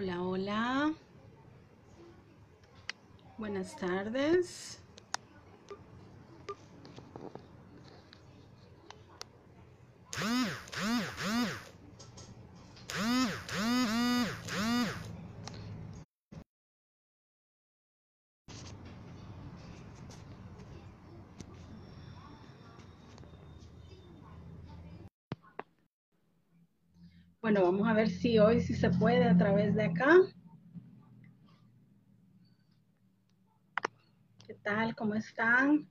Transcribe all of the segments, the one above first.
Hola, hola. Buenas tardes. Bueno, vamos a ver si hoy sí se puede a través de acá. ¿Qué tal? ¿Cómo están?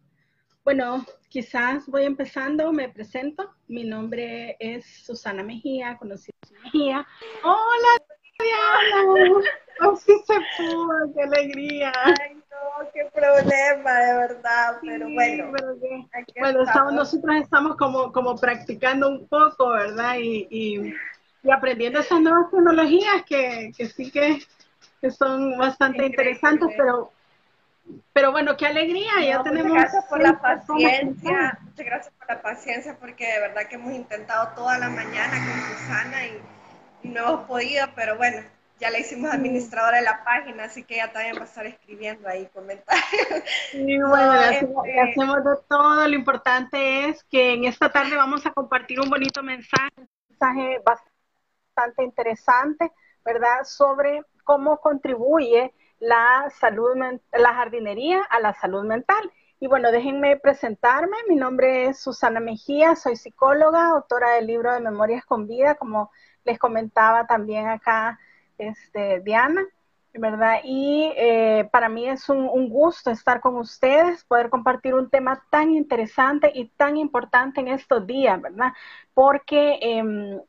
Bueno, quizás voy empezando, me presento. Mi nombre es Susana Mejía, conocida como Mejía. Hola, Diana. Así se pudo, qué alegría. Ay, no, qué problema, de verdad, pero bueno. pero que- aquí bueno, estamos, estamos. nosotros estamos como, como practicando un poco, ¿verdad? Y, y, y aprendiendo esas nuevas tecnologías que, que sí que, que son bastante Increíble. interesantes, pero, pero bueno, qué alegría, ya No, tenemos... muchas gracias por la paciencia, muchas gracias por la paciencia, porque de verdad que hemos intentado toda la mañana con Susana y, y no hemos podido, pero bueno, ya la hicimos administradora de la página, así que ella también va a estar escribiendo ahí comentarios. No, bueno, le hacemos, este- hacemos de todo. Lo importante es que en esta tarde vamos a compartir un bonito mensaje, un mensaje bastante interesante, ¿verdad? Sobre cómo contribuye la salud, la jardinería a la salud mental. Y bueno, déjenme presentarme. Mi nombre es Susana Mejía, soy psicóloga, autora del libro de Memorias con Vida, como les comentaba también acá este, Diana. ¿verdad? Y eh, para mí es un, un, gusto estar con ustedes, poder compartir un tema tan interesante y tan importante en estos días, ¿verdad? Porque eh,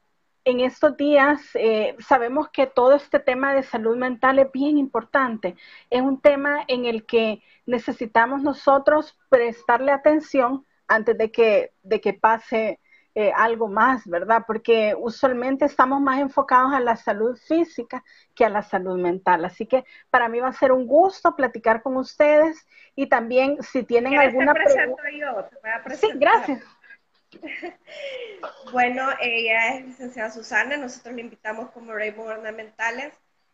en estos días eh, sabemos que todo este tema de salud mental es bien importante. Es un tema en el que necesitamos nosotros prestarle atención antes de que, de que pase eh, algo más, ¿verdad? Porque usualmente estamos más enfocados a la salud física que a la salud mental. Así que para mí va a ser un gusto platicar con ustedes y también si tienen alguna pregunta. Sí, gracias. bueno, ella es licenciada Susana, nosotros le invitamos como Rainbow Ornamentales,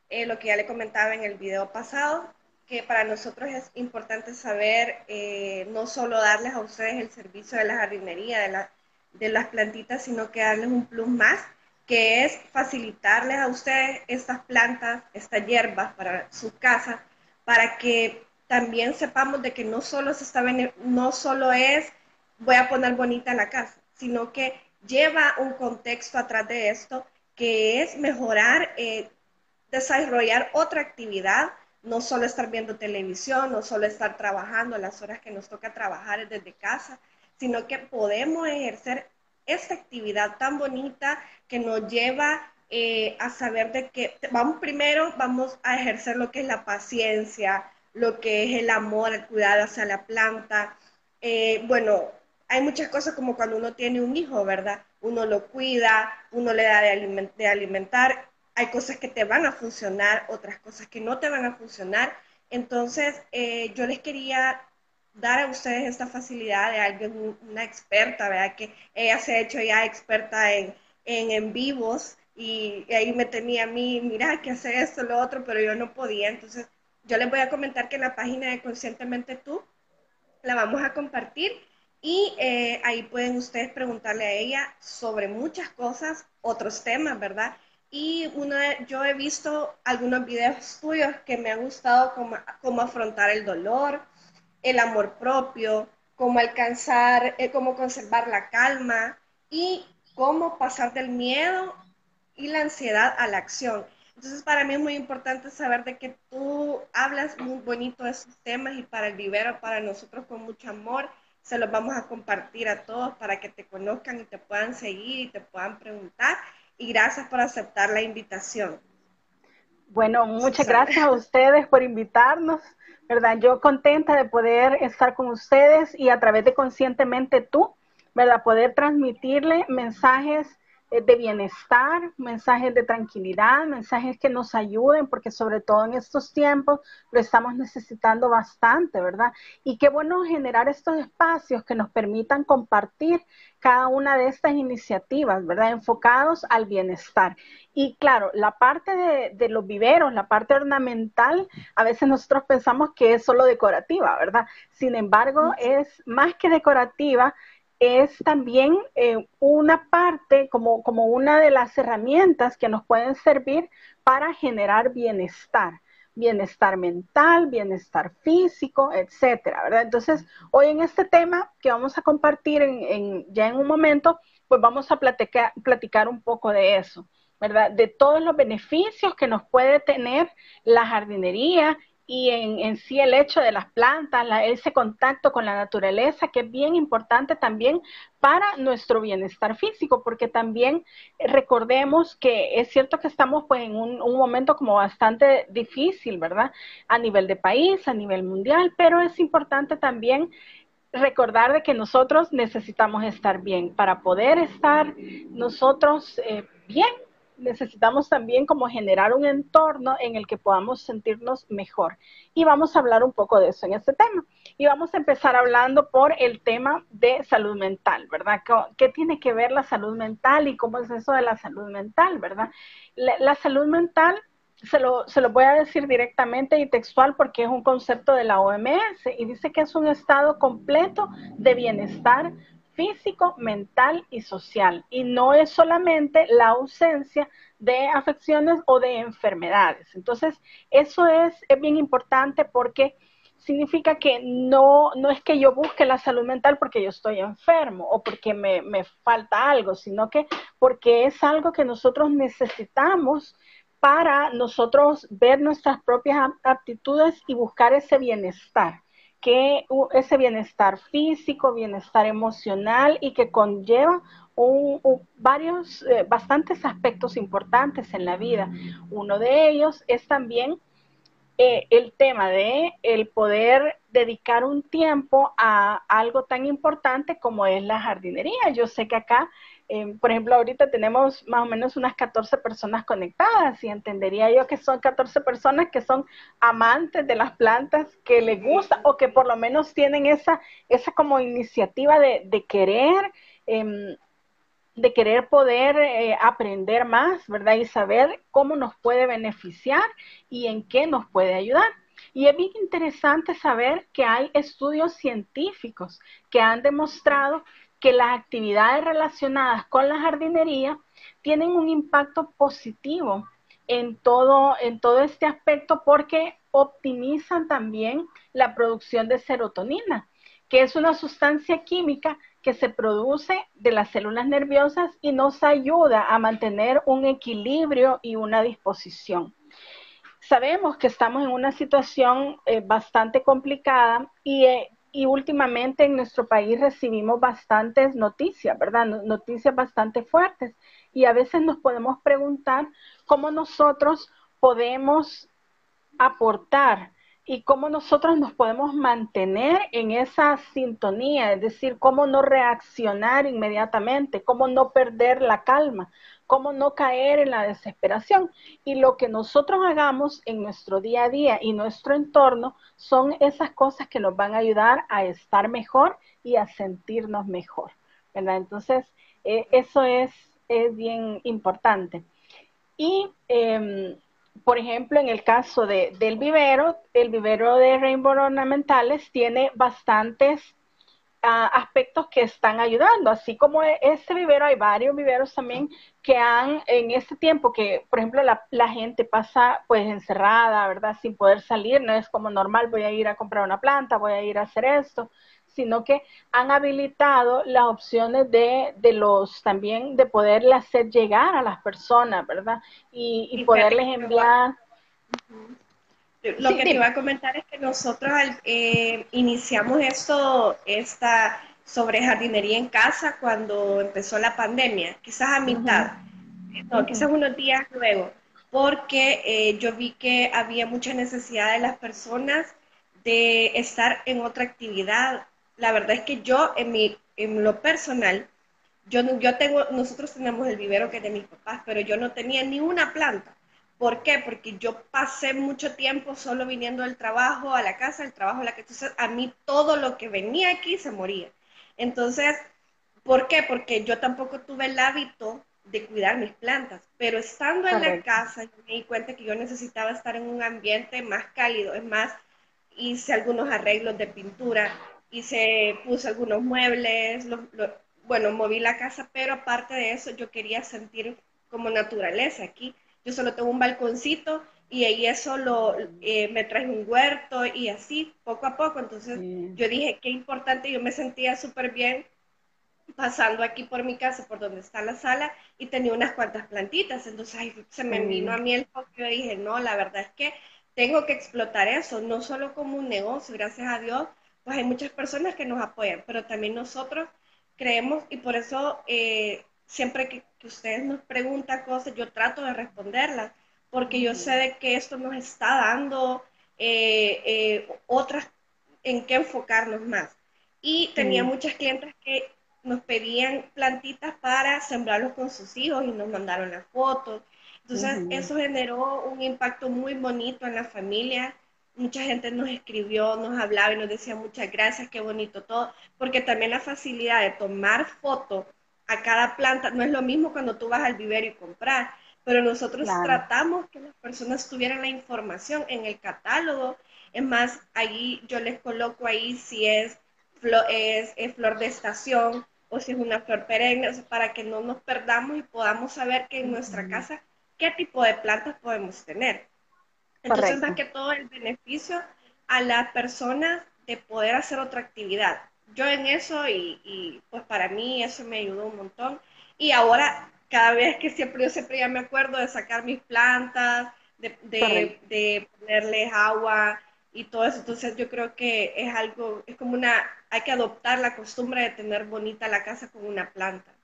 eh, lo que ya le comentaba en el video pasado, que para nosotros es importante saber eh, no solo darles a ustedes el servicio de la jardinería, de la de las plantitas, sino que darles un plus más, que es facilitarles a ustedes estas plantas, estas hierbas para su casa, para que también sepamos de que no solo, se está, no solo es voy a poner bonita la casa, sino que lleva un contexto atrás de esto, que es mejorar, eh, desarrollar otra actividad, no solo estar viendo televisión, no solo estar trabajando las horas que nos toca trabajar desde casa, sino que podemos ejercer esta actividad tan bonita que nos lleva eh, a saber de que vamos primero, vamos a ejercer lo que es la paciencia, lo que es el amor, el cuidado hacia la planta. Eh, bueno, hay muchas cosas como cuando uno tiene un hijo, ¿verdad? Uno lo cuida, uno le da de, aliment de alimentar, hay cosas que te van a funcionar, otras cosas que no te van a funcionar. Entonces, eh, yo les quería dar a ustedes esta facilidad de alguien, una experta, ¿verdad? Que ella se ha hecho ya experta en, en, vivos y, ahí me tenía a mí, mira, que hacer esto, lo otro, pero yo no podía. Entonces, yo les voy a comentar que la página de Conscientemente Tú la vamos a compartir y eh, ahí pueden ustedes preguntarle a ella sobre muchas cosas, otros temas, ¿verdad? Y una, yo he visto algunos videos tuyos que me han gustado cómo, cómo afrontar el dolor, el amor propio, cómo alcanzar, eh, cómo conservar la calma y cómo pasar del miedo y la ansiedad a la acción. Entonces, para mí es muy importante saber de que tú hablas muy bonito de esos temas y para el vivero, para nosotros con mucho amor, se los vamos a compartir a todos para que te conozcan y te puedan seguir y te puedan preguntar. Y gracias por aceptar la invitación. Bueno, muchas gracias a ustedes por invitarnos. ¿verdad? Yo contenta de poder estar con ustedes y a través de Conscientemente Tú, ¿verdad? Poder transmitirle mensajes de bienestar, mensajes de tranquilidad, mensajes que nos ayuden, porque sobre todo en estos tiempos lo estamos necesitando bastante, ¿verdad? Y qué bueno generar estos espacios que nos permitan compartir cada una de estas iniciativas, ¿verdad? Enfocados al bienestar. Y claro, la parte de, de, los viveros, la parte ornamental, a veces nosotros pensamos que es solo decorativa, ¿verdad? Sin embargo, es más que decorativa, es también eh, una parte, como, como una de las herramientas que nos pueden servir para generar bienestar bienestar mental, bienestar físico, etcétera, ¿verdad? Entonces, hoy en este tema que vamos a compartir en, ya en un momento, pues vamos a platicar, platicar un poco de eso, ¿verdad? De todos los beneficios que nos puede tener la jardinería y en, sí el hecho de las plantas, ese contacto con la naturaleza, que es bien importante también para nuestro bienestar físico, porque también recordemos que es cierto que estamos pues en un, un, momento como bastante difícil, ¿verdad? A nivel de país, a nivel mundial, pero es importante también recordar de que nosotros necesitamos estar bien para poder estar nosotros eh, bien necesitamos también como generar un entorno en el que podamos sentirnos mejor. Y vamos a hablar un poco de eso en este tema. Y vamos a empezar hablando por el tema de salud mental, ¿verdad? ¿Qué, tiene que ver la salud mental y cómo es eso de la salud mental, ¿verdad? La, salud mental, se lo, se lo voy a decir directamente y textual porque es un concepto de la OMS y dice que es un estado completo de bienestar físico, mental y social. Y no es solamente la ausencia de afecciones o de enfermedades. Entonces, eso es, bien importante porque significa que no, no es que yo busque la salud mental porque yo estoy enfermo o porque me, me falta algo, sino que porque es algo que nosotros necesitamos para nosotros ver nuestras propias aptitudes y buscar ese bienestar que ese bienestar físico, bienestar emocional y que conlleva varios, eh, bastantes aspectos importantes en la vida. Uno de ellos es también eh, el tema de el poder dedicar un tiempo a algo tan importante como es la jardinería. Yo sé que acá Em, por ejemplo, ahorita tenemos más o menos unas 14 personas conectadas y entendería yo que son 14 personas que son amantes de las plantas, que les gusta o que por lo menos tienen esa, esa como iniciativa de, querer, em, de querer poder eh, aprender más, ¿verdad? Y saber cómo nos puede beneficiar y en qué nos puede ayudar. Y es bien interesante saber que hay estudios científicos que han demostrado que las actividades relacionadas con la jardinería tienen un impacto positivo en todo, en todo este aspecto porque optimizan también la producción de serotonina, que es una sustancia química que se produce de las células nerviosas y nos ayuda a mantener un equilibrio y una disposición. Sabemos que estamos en una situación eh, bastante complicada y eh, y últimamente en nuestro país recibimos bastantes noticias, ¿verdad? Noticias bastante fuertes. Y a veces nos podemos preguntar cómo nosotros podemos aportar y cómo nosotros nos podemos mantener en esa sintonía, es decir, cómo no reaccionar inmediatamente, cómo no perder la calma, cómo no caer en la desesperación. Y lo que nosotros hagamos en nuestro día a día y nuestro entorno son esas cosas que nos van a ayudar a estar mejor y a sentirnos mejor, ¿verdad? Entonces, eh, eso es, es, bien importante. Y, em, por ejemplo, en el caso de, del vivero, el vivero de Rainbow Ornamentales tiene bastantes aspectos que están ayudando, así como e, este vivero, hay varios viveros también que han, en este tiempo que, por ejemplo, la, la, gente pasa pues encerrada, ¿verdad? Sin poder salir, no es como normal, voy a ir a comprar una planta, voy a ir a hacer esto, sino que han habilitado las opciones de, de los también de poderle hacer llegar a las personas, ¿verdad? Y, y poderles enviar. Lo que te iba a comentar es que nosotros eh, iniciamos esto, esta sobre jardinería en casa cuando empezó la pandemia, quizás a mitad, no, quizás unos días luego, porque eh, yo vi que había mucha necesidad de las personas de estar en otra actividad. La verdad es que yo, en, mi, en lo personal, yo, yo tengo, nosotros tenemos el vivero que es de mis papás, pero yo no tenía ni una planta. ¿Por qué? Porque yo pasé mucho tiempo solo viniendo del trabajo a la casa, del trabajo a la que entonces a mí todo lo que venía aquí se moría. Entonces, ¿por qué? Porque yo tampoco tuve el hábito de cuidar mis plantas, pero estando en la casa me di cuenta que yo necesitaba estar en un ambiente más cálido, es más, hice algunos arreglos de pintura, hice, puse algunos muebles, bueno, moví la casa, pero aparte de eso yo quería sentir como naturaleza aquí yo solo tengo un balconcito y ahí eso lo, eh, me traje un huerto y así, poco a poco. Entonces yo dije, qué importante, yo me sentía súper bien pasando aquí por mi casa, por donde está la sala, y tenía unas cuantas plantitas. Entonces se me vino a mí el foco y dije, no, la verdad es que tengo que explotar eso, no solo como un negocio, gracias a Dios, pues hay muchas personas que nos apoyan, pero también nosotros creemos y por eso eh, siempre que, ustedes nos preguntan cosas, yo trato de responderlas, porque yo sé de que esto nos está dando eh, eh, otras en qué enfocarnos más. Y tenía muchas clientes que nos pedían plantitas para sembrarlos con sus hijos y nos mandaron las fotos. Entonces, eso generó un impacto muy bonito en la familia. Mucha gente nos escribió, nos hablaba y nos decía muchas gracias, qué bonito todo, porque también la facilidad de tomar fotos a cada planta. No es lo mismo cuando tú vas al vivero y comprar, pero nosotros tratamos que las personas tuvieran la información en el catálogo. Es más, ahí yo les coloco ahí si es, es, flor de estación o si es una flor perenne, para que no nos perdamos y podamos saber que en nuestra casa qué tipo de plantas podemos tener. Entonces, más que todo el beneficio a las personas de poder hacer otra actividad yo en eso y, pues para mí eso me ayudó un montón. Y ahora, cada vez que siempre, yo siempre ya me acuerdo de sacar mis plantas, de, de, ponerles agua y todo eso. Entonces yo creo que es algo, es como una, hay que adoptar la costumbre de tener bonita la casa con una planta.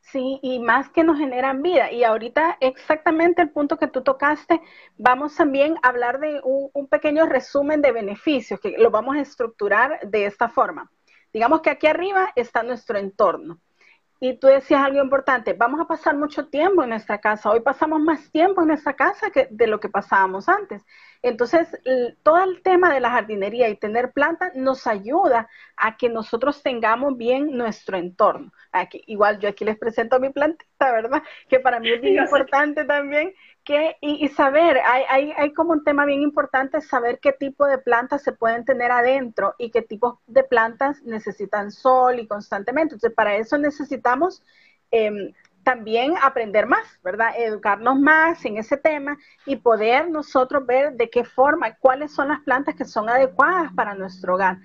Sí, y más que nos generan vida. Y ahorita exactamente el punto que tú tocaste, vamos también a hablar de un, pequeño resumen de beneficios, que lo vamos a estructurar de esta forma. Digamos que aquí arriba está nuestro entorno. Y tú decías algo importante, vamos a pasar mucho tiempo en nuestra casa. Hoy pasamos más tiempo en nuestra casa que de lo que pasábamos antes. Entonces, todo el tema de la jardinería y tener plantas nos ayuda a que nosotros tengamos bien nuestro entorno. Aquí, igual yo aquí les presento mi plantita, ¿verdad? Que para mí es bien importante también que, y, saber, hay, hay, hay, como un tema bien importante saber qué tipo de plantas se pueden tener adentro y qué tipos de plantas necesitan sol y constantemente. Entonces, para eso necesitamos em, también aprender más, ¿verdad? Educarnos más en ese tema y poder nosotros ver de qué forma, cuáles son las plantas que son adecuadas para nuestro hogar.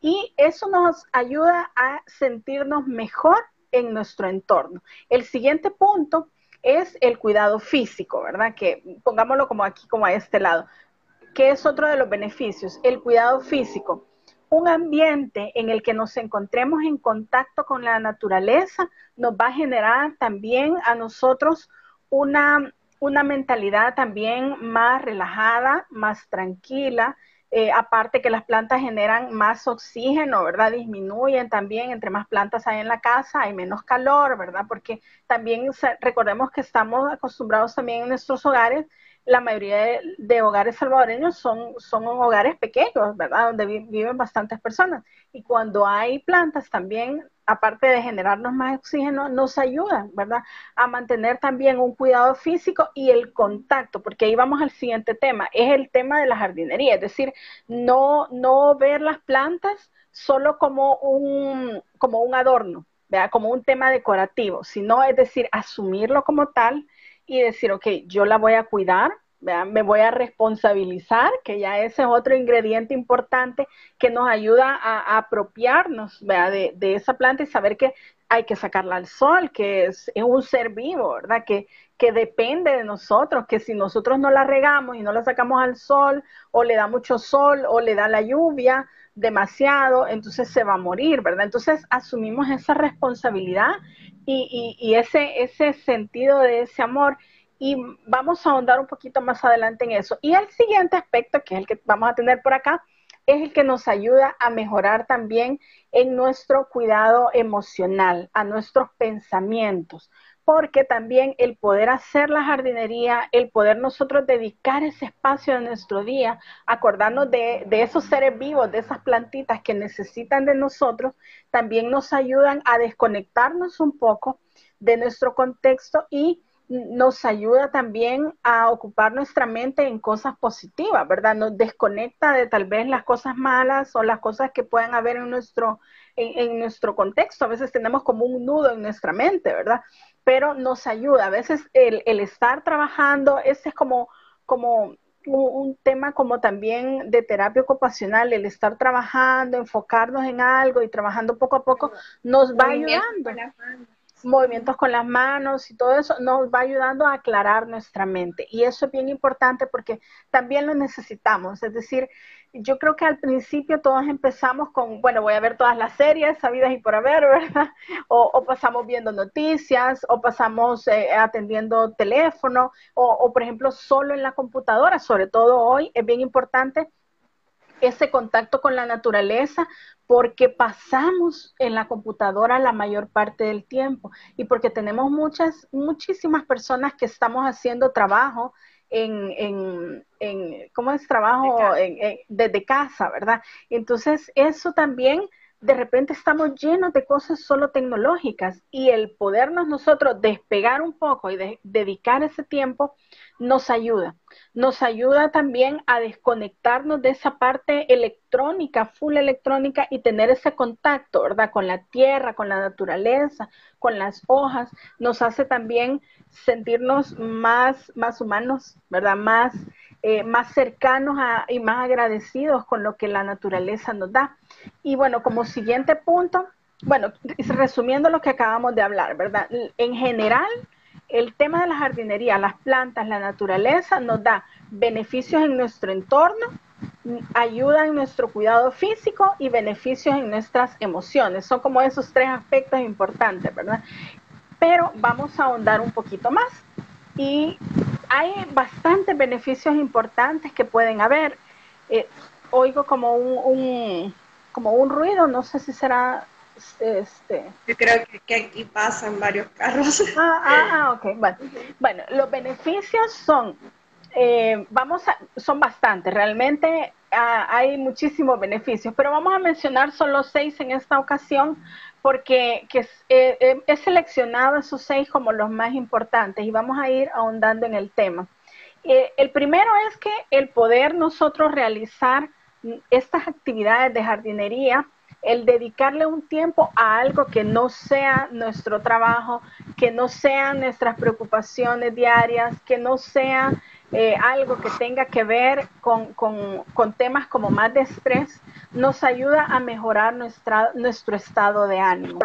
Y eso nos ayuda a sentirnos mejor en nuestro entorno. El siguiente punto es el cuidado físico, ¿verdad? Que pongámoslo como aquí, como a este lado. ¿Qué es otro de los beneficios? El cuidado físico. Un ambiente en el que nos encontremos en contacto con la naturaleza nos va a generar también a nosotros una, una mentalidad también más relajada, más tranquila, eh, aparte que las plantas generan más oxígeno, ¿verdad? Disminuyen también, entre más plantas hay en la casa, hay menos calor, ¿verdad? Porque también recordemos que estamos acostumbrados también en nuestros hogares, la mayoría de, hogares salvadoreños son, son hogares pequeños, ¿verdad? Donde viven bastantes personas. Y cuando hay plantas también aparte de generarnos más oxígeno, nos ayudan, ¿verdad? A mantener también un cuidado físico y el contacto, porque ahí vamos al siguiente tema, es el tema de la jardinería, es decir, no, no ver las plantas solo como un, como un adorno, ¿verdad? Como un tema decorativo, sino es decir, asumirlo como tal y decir, ok, yo la voy a cuidar, me voy a responsabilizar, que ya ese es otro ingrediente importante que nos ayuda a, apropiarnos de, esa planta y saber que hay que sacarla al sol, que es, un ser vivo, ¿verdad? Que, que depende de nosotros, que si nosotros no la regamos y no la sacamos al sol, o le da mucho sol, o le da la lluvia demasiado, entonces se va a morir, ¿verdad? Entonces asumimos esa responsabilidad y, y, y ese, ese sentido de ese amor y vamos a ahondar un poquito más adelante en eso. Y el siguiente aspecto, que es el que vamos a tener por acá, es el que nos ayuda a mejorar también en nuestro cuidado emocional, a nuestros pensamientos porque también el poder hacer la jardinería, el poder nosotros dedicar ese espacio de nuestro día, acordarnos de, esos seres vivos, de esas plantitas que necesitan de nosotros, también nos ayudan a desconectarnos un poco de nuestro contexto y nos ayuda también a ocupar nuestra mente en cosas positivas, ¿verdad? Nos desconecta de tal vez las cosas malas o las cosas que puedan haber en nuestro, en nuestro contexto. A veces tenemos como un nudo en nuestra mente, ¿verdad? Pero nos ayuda. A veces el, estar trabajando, ese es como, como un tema como también de terapia ocupacional, el estar trabajando, enfocarnos en algo y trabajando poco a poco, nos va ayudando. Movimientos con las manos y todo eso nos va ayudando a aclarar nuestra mente. Y eso es bien importante porque también lo necesitamos. Es decir, yo creo que al principio todos empezamos con, bueno, voy a ver todas las series sabidas y por haber, ¿verdad? O, pasamos viendo noticias, o pasamos eh, atendiendo teléfono, o, o por ejemplo solo en la computadora, sobre todo hoy, es bien importante ese contacto con la naturaleza porque pasamos en la computadora la mayor parte del tiempo y porque tenemos muchas, muchísimas personas que estamos haciendo trabajo en, en, ¿cómo es trabajo? desde casa, ¿verdad? Entonces, eso también de repente estamos llenos de cosas solo tecnológicas y el podernos nosotros despegar un poco y dedicar ese tiempo nos ayuda. Nos ayuda también a desconectarnos de esa parte electrónica, full electrónica y tener ese contacto, ¿verdad? Con la tierra, con la naturaleza, con las hojas. Nos hace también sentirnos más, más humanos, ¿verdad? Más, eh, más cercanos y más agradecidos con lo que la naturaleza nos da. Y bueno, como siguiente punto, bueno, resumiendo lo que acabamos de hablar, ¿verdad? En general, el tema de la jardinería, las plantas, la naturaleza nos da beneficios en nuestro entorno, ayuda en nuestro cuidado físico y beneficios en nuestras emociones. Son como esos tres aspectos importantes, ¿verdad? Pero vamos a ahondar un poquito más. Y hay bastantes beneficios importantes que pueden haber. Eh, oigo como un, como un ruido, no sé si será este... Yo creo que, aquí pasan varios carros. Ah, ah, ah ok. Bueno, bueno los beneficios son, eh, vamos a, son bastantes, realmente ah, hay muchísimos beneficios, pero vamos a mencionar solo seis en esta ocasión porque que, eh, eh, he seleccionado esos seis como los más importantes y vamos a ir ahondando en el tema. el primero es que el poder nosotros realizar estas actividades de jardinería, el dedicarle un tiempo a algo que no sea nuestro trabajo, que no sean nuestras preocupaciones diarias, que no sea eh, algo que tenga que ver con, temas como más de estrés, nos ayuda a mejorar nuestra, nuestro estado de ánimo.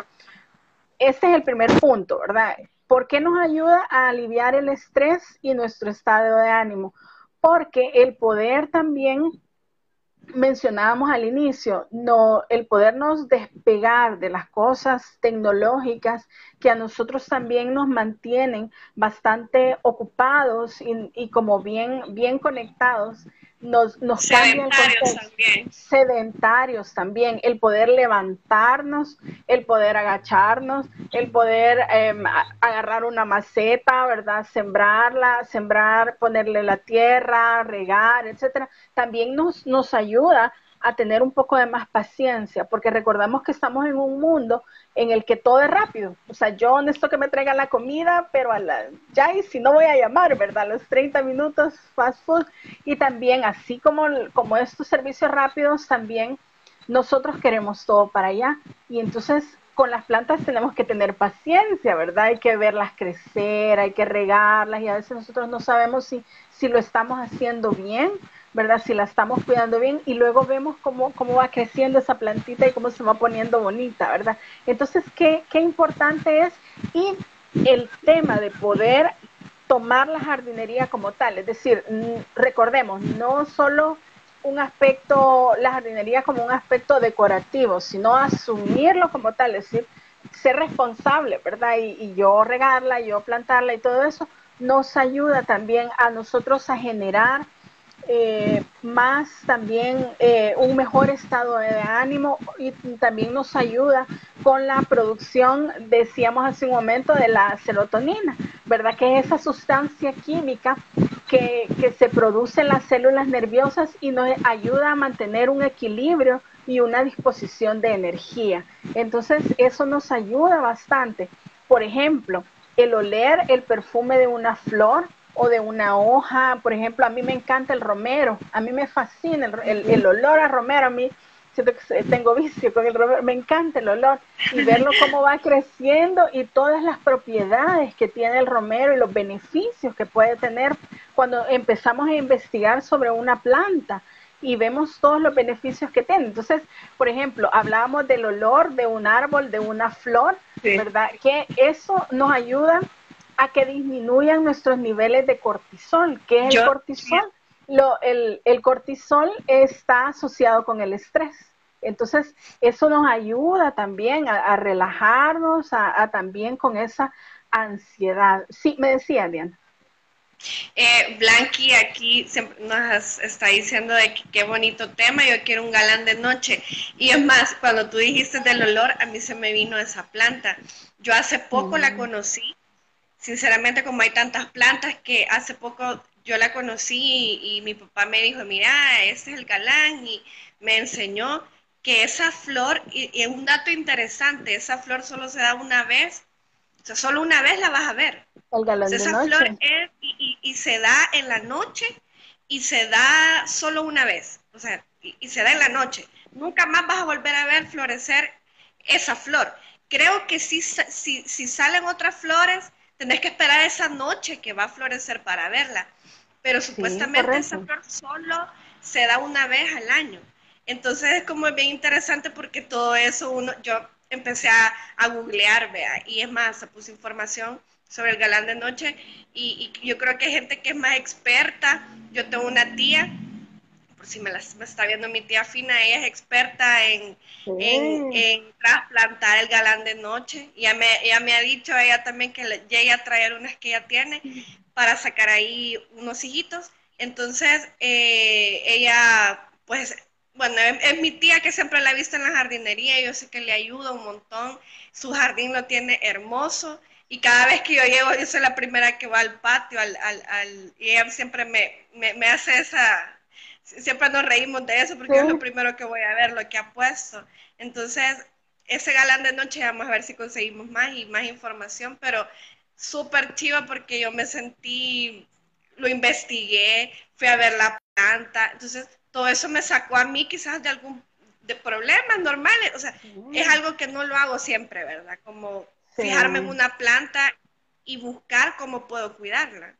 Este es el primer punto, ¿verdad? ¿Por qué nos ayuda a aliviar el estrés y nuestro estado de ánimo? Porque el poder también mencionábamos al inicio, no, el podernos despegar de las cosas tecnológicas que a nosotros también nos mantienen bastante ocupados y, y como bien, bien conectados, nos, nos sedentarios también. sedentarios también, el poder levantarnos, el poder agacharnos, el poder em, agarrar una maceta, ¿verdad? Sembrarla, sembrar, ponerle la tierra, regar, etcétera, también nos, nos ayuda a tener un poco de más paciencia, porque recordamos que estamos en un mundo en el que todo es rápido. O sea, yo necesito que me traigan la comida, pero ya y si no voy a llamar, ¿verdad? Los 30 minutos fast food. Y también, así como, como estos servicios rápidos, también nosotros queremos todo para allá. Y entonces con las plantas tenemos que tener paciencia, ¿verdad? Hay que verlas crecer, hay que regarlas y a veces nosotros no sabemos si, si lo estamos haciendo bien ¿verdad? Si la estamos cuidando bien y luego vemos cómo, cómo va creciendo esa plantita y cómo se va poniendo bonita, ¿verdad? Entonces, ¿qué, qué importante es? Y el tema de poder tomar la jardinería como tal, es decir, recordemos, no solo un aspecto, la jardinería como un aspecto decorativo, sino asumirlo como tal, es decir, ser responsable, ¿verdad? Y, y yo regarla, yo plantarla y todo eso, nos ayuda también a nosotros a generar eh, más también eh, un mejor estado de ánimo y también nos ayuda con la producción, decíamos hace un momento, de la serotonina, ¿verdad? Que es esa sustancia química que, que se produce en las células nerviosas y nos ayuda a mantener un equilibrio y una disposición de energía. Entonces, eso nos ayuda bastante. Por ejemplo, el oler el perfume de una flor o de una hoja, por ejemplo, a mí me encanta el romero, a mí me fascina el, el, olor a romero, a mí siento que tengo vicio con el romero, me encanta el olor y verlo cómo va creciendo y todas las propiedades que tiene el romero y los beneficios que puede tener cuando empezamos a investigar sobre una planta y vemos todos los beneficios que tiene. Entonces, por ejemplo, hablábamos del olor de un árbol, de una flor, ¿verdad? Que eso nos ayuda a que disminuyan nuestros niveles de cortisol. ¿Qué es el cortisol? Lo, el, el, cortisol está asociado con el estrés. Entonces, eso nos ayuda también a, relajarnos, a, a, también con esa ansiedad. Sí, me decía Diana. Eh, Blanqui aquí nos está diciendo de que qué bonito tema, yo quiero un galán de noche. Y es más, cuando tú dijiste del olor, a mí se me vino esa planta. Yo hace poco la mm. conocí, sinceramente como hay tantas plantas que hace poco yo la conocí y, mi papá me dijo, mira, este es el galán y me enseñó que esa flor, y, y un dato interesante, esa flor solo se da una vez, o sea, solo una vez la vas a ver esa flor es y, se da en la noche y se da solo una vez, o sea, y, se da en la noche. Nunca más vas a volver a ver florecer esa flor. Creo que si, si, si salen otras flores, tenés que esperar esa noche que va a florecer para verla. Pero supuestamente esa flor solo se da una vez al año. Entonces es como bien interesante porque todo eso uno, yo empecé a, a googlear, vea, y es más, se puse información sobre el galán de noche y, yo creo que hay gente que es más experta. Yo tengo una tía, por si me, la, está viendo mi tía Fina, ella es experta en, en, trasplantar el galán de noche. Y ella me, ella me ha dicho ella también que llegue a traer unas que ella tiene para sacar ahí unos hijitos. Entonces, eh, ella, pues, bueno, es, mi tía que siempre la he visto en la jardinería, yo sé que le ayuda un montón, su jardín lo tiene hermoso, y cada vez que yo llego, yo soy la primera que va al patio, al, al, al y ella siempre me, me, hace esa, siempre nos reímos de eso porque es lo primero que voy a ver, lo que ha puesto. Entonces, ese galán de noche vamos a ver si conseguimos más y más información, pero súper chiva porque yo me sentí, lo investigué, fui a ver la planta, entonces todo eso me sacó a mí quizás de algún de problemas normales, o sea, es algo que no lo hago siempre, ¿verdad? Como fijarme en una planta y buscar cómo puedo cuidarla.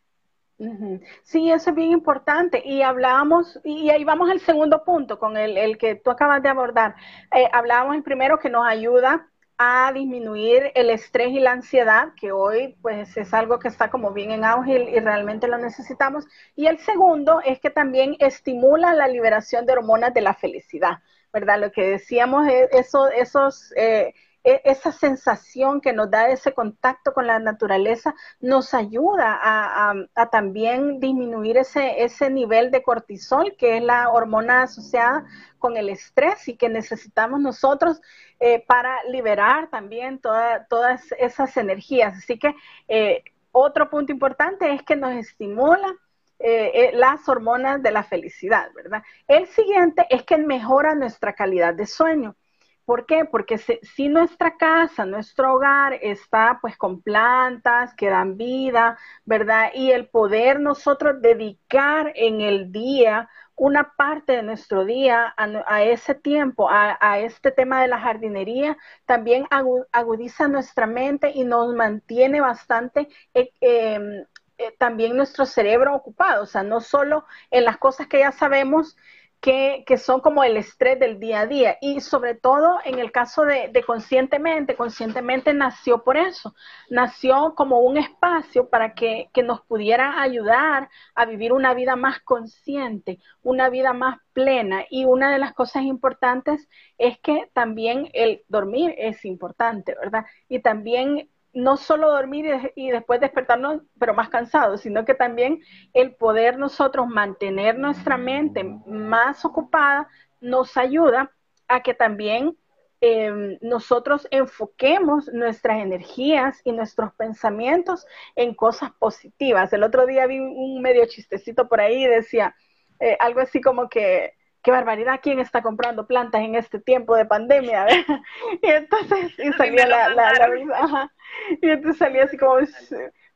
Sí, eso es bien importante. Y hablábamos, y ahí vamos al segundo punto con el, el que tú acabas de abordar. Eh, hablábamos el primero que nos ayuda a disminuir el estrés y la ansiedad, que hoy pues es algo que está como bien en auge y, realmente lo necesitamos. Y el segundo es que también estimula la liberación de hormonas de la felicidad, ¿verdad? Lo que decíamos es eso, esos... Eh, esa sensación que nos da ese contacto con la naturaleza nos ayuda a, también disminuir ese, ese nivel de cortisol, que es la hormona asociada con el estrés y que necesitamos nosotros eh, para liberar también todas esas energías. Así que eh, otro punto importante es que nos estimula eh, las hormonas de la felicidad, ¿verdad? El siguiente es que mejora nuestra calidad de sueño. ¿Por qué? Porque si, nuestra casa, nuestro hogar está pues con plantas que dan vida, ¿verdad? Y el poder nosotros dedicar en el día una parte de nuestro día a, ese tiempo, a, este tema de la jardinería, también agudiza nuestra mente y nos mantiene bastante eh, em, eh, también nuestro cerebro ocupado, o sea, no solo en las cosas que ya sabemos, que, son como el estrés del día a día. Y sobre todo en el caso de, conscientemente, conscientemente nació por eso, nació como un espacio para que, nos pudiera ayudar a vivir una vida más consciente, una vida más plena. Y una de las cosas importantes es que también el dormir es importante, ¿verdad? Y también no solo dormir y, después despertarnos, pero más cansados, sino que también el poder nosotros mantener nuestra mente más ocupada nos ayuda a que también em, nosotros enfoquemos nuestras energías y nuestros pensamientos en cosas positivas. El otro día vi un medio chistecito por ahí, decía eh, algo así como que qué barbaridad, ¿quién está comprando plantas en este tiempo de pandemia? y entonces y salía la, la, y entonces salía así como,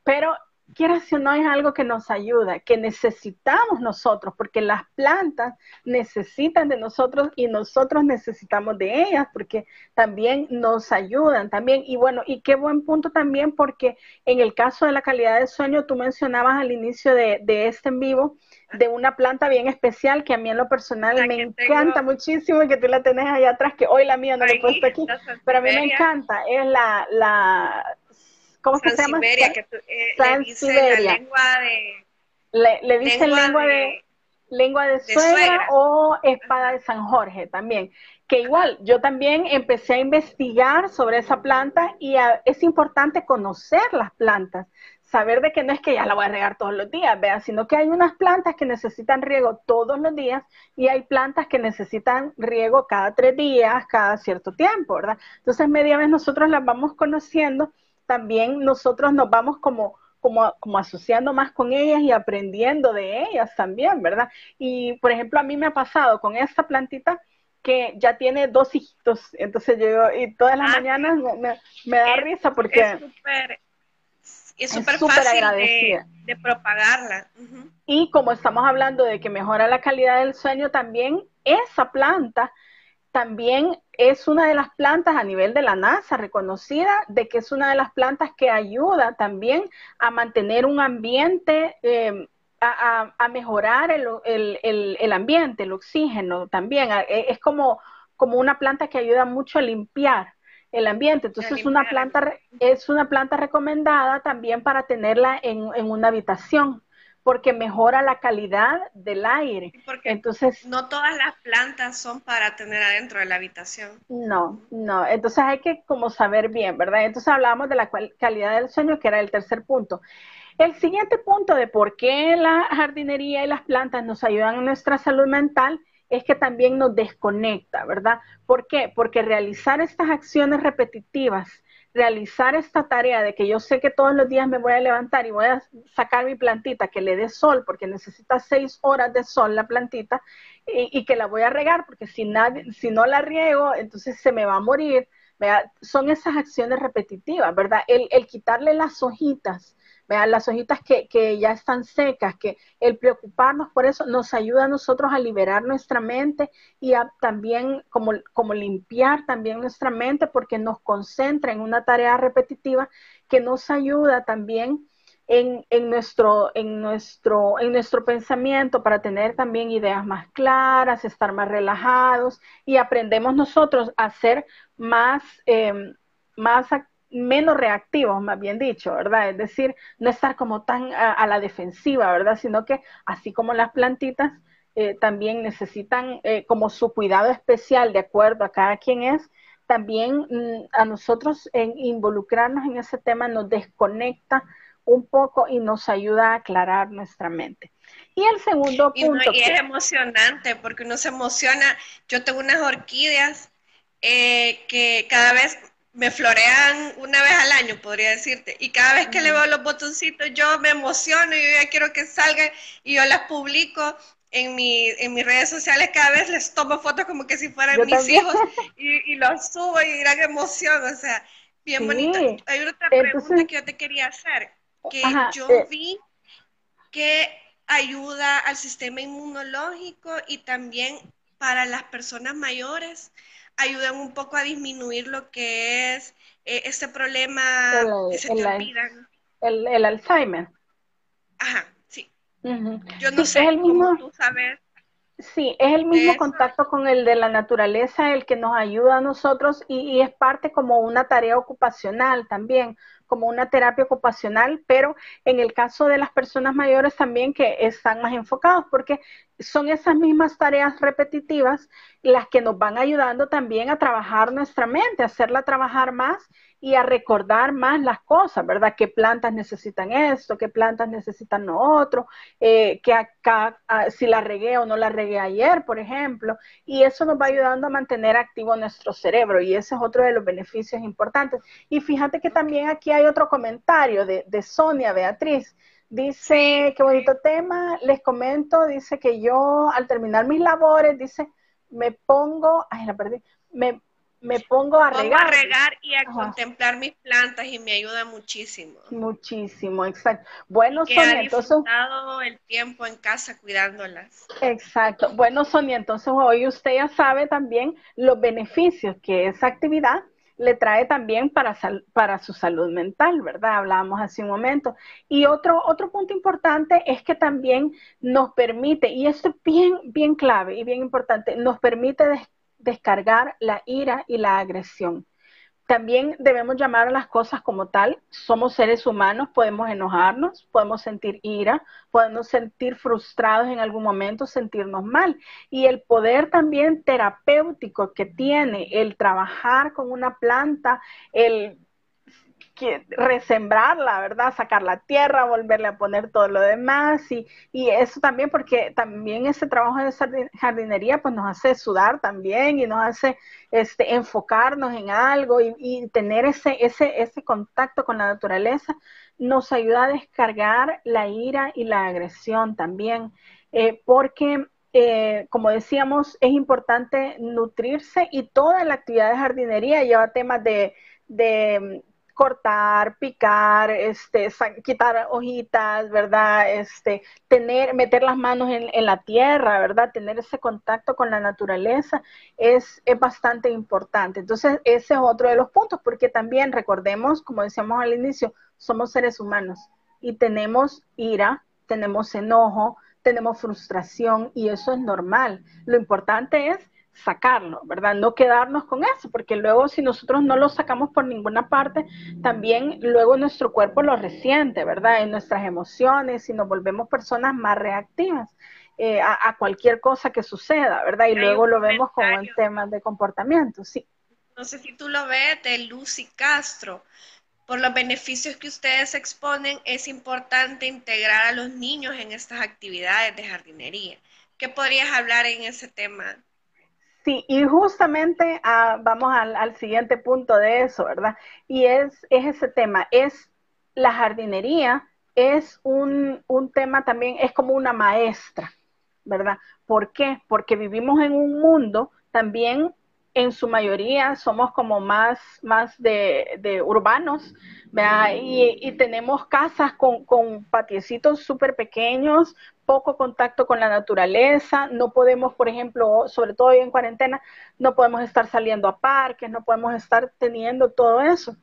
pero quieras o no es algo que nos ayuda, que necesitamos nosotros, porque las plantas necesitan de nosotros y nosotros necesitamos de ellas, porque también nos ayudan también. Y bueno, y qué buen punto también, porque en el caso de la calidad del sueño, tú mencionabas al inicio de, de este en vivo, de una planta bien especial que a mí en lo personal me encanta muchísimo y que tú la tenés allá atrás, que hoy la mía no la he puesto aquí, pero a mí me encanta, es la, la ¿cómo se llama? que eh, le dice la lengua de... Le, dice lengua, de, lengua de, suegra, o espada de San Jorge también. Que igual yo también empecé a investigar sobre esa planta y es importante conocer las plantas, saber de que no es que ya la voy a regar todos los días, vea, sino que hay unas plantas que necesitan riego todos los días y hay plantas que necesitan riego cada tres días, cada cierto tiempo, ¿verdad? Entonces, media vez nosotros las vamos conociendo, también nosotros nos vamos como como, como, asociando más con ellas y aprendiendo de ellas también, ¿verdad? Y, por ejemplo, a mí me ha pasado con esta plantita que ya tiene dos hijitos, entonces yo, y todas las ah, mañanas me, da risa porque es súper fácil de, propagarla. Y como estamos hablando de que mejora la calidad del sueño, también esa planta también es una de las plantas a nivel de la NASA reconocida de que es una de las plantas que ayuda también a mantener un ambiente, em, a, mejorar el, ambiente, el oxígeno también. E, es como, como una planta que ayuda mucho a limpiar el ambiente. Entonces es una planta, es una planta recomendada también para tenerla en, una habitación porque mejora la calidad del aire. Porque Entonces, no todas las plantas son para tener adentro de la habitación. No, no. Entonces hay que como saber bien, ¿verdad? Entonces hablábamos de la calidad del sueño, que era el tercer punto. El siguiente punto de por qué la jardinería y las plantas nos ayudan en nuestra salud mental es que también nos desconecta, ¿verdad? ¿Por qué? Porque realizar estas acciones repetitivas, realizar esta tarea de que yo sé que todos los días me voy a levantar y voy a sacar mi plantita que le dé sol, porque necesita seis horas de sol la plantita, y, que la voy a regar, porque si, nadie, si no la riego, entonces se me va a morir. Son esas acciones repetitivas, ¿verdad? El, el quitarle las hojitas, Vean, las hojitas que, que, ya están secas, que el preocuparnos por eso nos ayuda a nosotros a liberar nuestra mente y a también como, como limpiar también nuestra mente porque nos concentra en una tarea repetitiva que nos ayuda también en, en, nuestro, en, nuestro, en nuestro pensamiento para tener también ideas más claras, estar más relajados y aprendemos nosotros a ser más, eh, más menos reactivos, más bien dicho, ¿verdad? Es decir, no estar como tan a, la defensiva, ¿verdad? Sino que así como las plantitas eh, también necesitan eh, como su cuidado especial de acuerdo a cada quien es, también mm, a nosotros en involucrarnos en ese tema nos desconecta un poco y nos ayuda a aclarar nuestra mente. Y el segundo punto. Y, es emocionante porque uno se emociona. Yo tengo unas orquídeas eh, que cada vez me florean una vez al año, podría decirte. Y cada vez que le veo los botoncitos, yo me emociono y yo ya quiero que salgan y yo las publico en, mi, en mis redes sociales. Cada vez les tomo fotos como que si fueran mis hijos y, y, los subo y gran emoción. O sea, bien bonito. Hay otra pregunta que yo te quería hacer, que yo eh. vi que ayuda al sistema inmunológico y también para las personas mayores ayudan un poco a disminuir lo que es eh, este problema el, se el, Alzheimer. Ajá, sí. Yo no sé el mismo, tú sabes. Sí, es el mismo contacto con el de la naturaleza el que nos ayuda a nosotros y, y, es parte como una tarea ocupacional también, como una terapia ocupacional, pero en el caso de las personas mayores también que están más enfocados, porque son esas mismas tareas repetitivas las que nos van ayudando también a trabajar nuestra mente, a hacerla trabajar más y a recordar más las cosas, ¿verdad? ¿Qué plantas necesitan esto? ¿Qué plantas necesitan lo otro? Eh, que acá, ah, si la regué o no la regué ayer, por ejemplo. Y eso nos va ayudando a mantener activo nuestro cerebro y ese es otro de los beneficios importantes. Y fíjate que también aquí hay otro comentario de, de Sonia Beatriz. Dice, qué bonito tema, les comento, dice que yo al terminar mis labores, dice, me pongo, ay, la perdí, me, me pongo a regar. a regar y a contemplar mis plantas y me ayuda muchísimo. Muchísimo, exacto. Bueno, Sonia, entonces. el tiempo en casa cuidándolas. Exacto. Bueno, Sonia, entonces hoy usted ya sabe también los beneficios que esa actividad le trae también para, para su salud mental, ¿verdad? Hablábamos hace un momento. Y otro, otro punto importante es que también nos permite, y esto es bien, bien clave y bien importante, nos permite descargar la ira y la agresión. También debemos llamar a las cosas como tal. Somos seres humanos, podemos enojarnos, podemos sentir ira, podemos sentir frustrados en algún momento, sentirnos mal. Y el poder también terapéutico que tiene el trabajar con una planta, el que resembrarla, ¿verdad? Sacar la tierra, volverle a poner todo lo demás y, y, eso también porque también ese trabajo de jardinería pues nos hace sudar también y nos hace este, enfocarnos en algo y, tener ese, ese, ese contacto con la naturaleza nos ayuda a descargar la ira y la agresión también eh, porque eh, como decíamos, es importante nutrirse y toda la actividad de jardinería lleva temas de cortar, picar, este, quitar hojitas, ¿verdad? Este, tener, meter las manos en, la tierra, ¿verdad? Tener ese contacto con la naturaleza es, es, bastante importante. Entonces, ese es otro de los puntos, porque también recordemos, como decíamos al inicio, somos seres humanos y tenemos ira, tenemos enojo, tenemos frustración y eso es normal. Lo importante es sacarlo, ¿verdad? No quedarnos con eso, porque luego si nosotros no lo sacamos por ninguna parte, también luego nuestro cuerpo lo resiente, ¿verdad? En nuestras emociones y nos volvemos personas más reactivas eh, a, cualquier cosa que suceda, ¿verdad? Y luego lo vemos como en temas de comportamiento, sí. No sé si tú lo ves de Lucy Castro. Por los beneficios que ustedes exponen, es importante integrar a los niños en estas actividades de jardinería. ¿Qué podrías hablar en ese tema? Sí, y justamente ah, vamos al, siguiente punto de eso, ¿verdad? Y es, es ese tema, es la jardinería, es un, un tema también, es como una maestra, ¿verdad? ¿Por qué? Porque vivimos en un mundo también en su mayoría somos como más, más de, de urbanos, ¿verdad? Y, y, tenemos casas con, con patiecitos súper pequeños, poco contacto con la naturaleza, no podemos, por ejemplo, sobre todo en cuarentena, no podemos estar saliendo a parques, no podemos estar teniendo todo eso.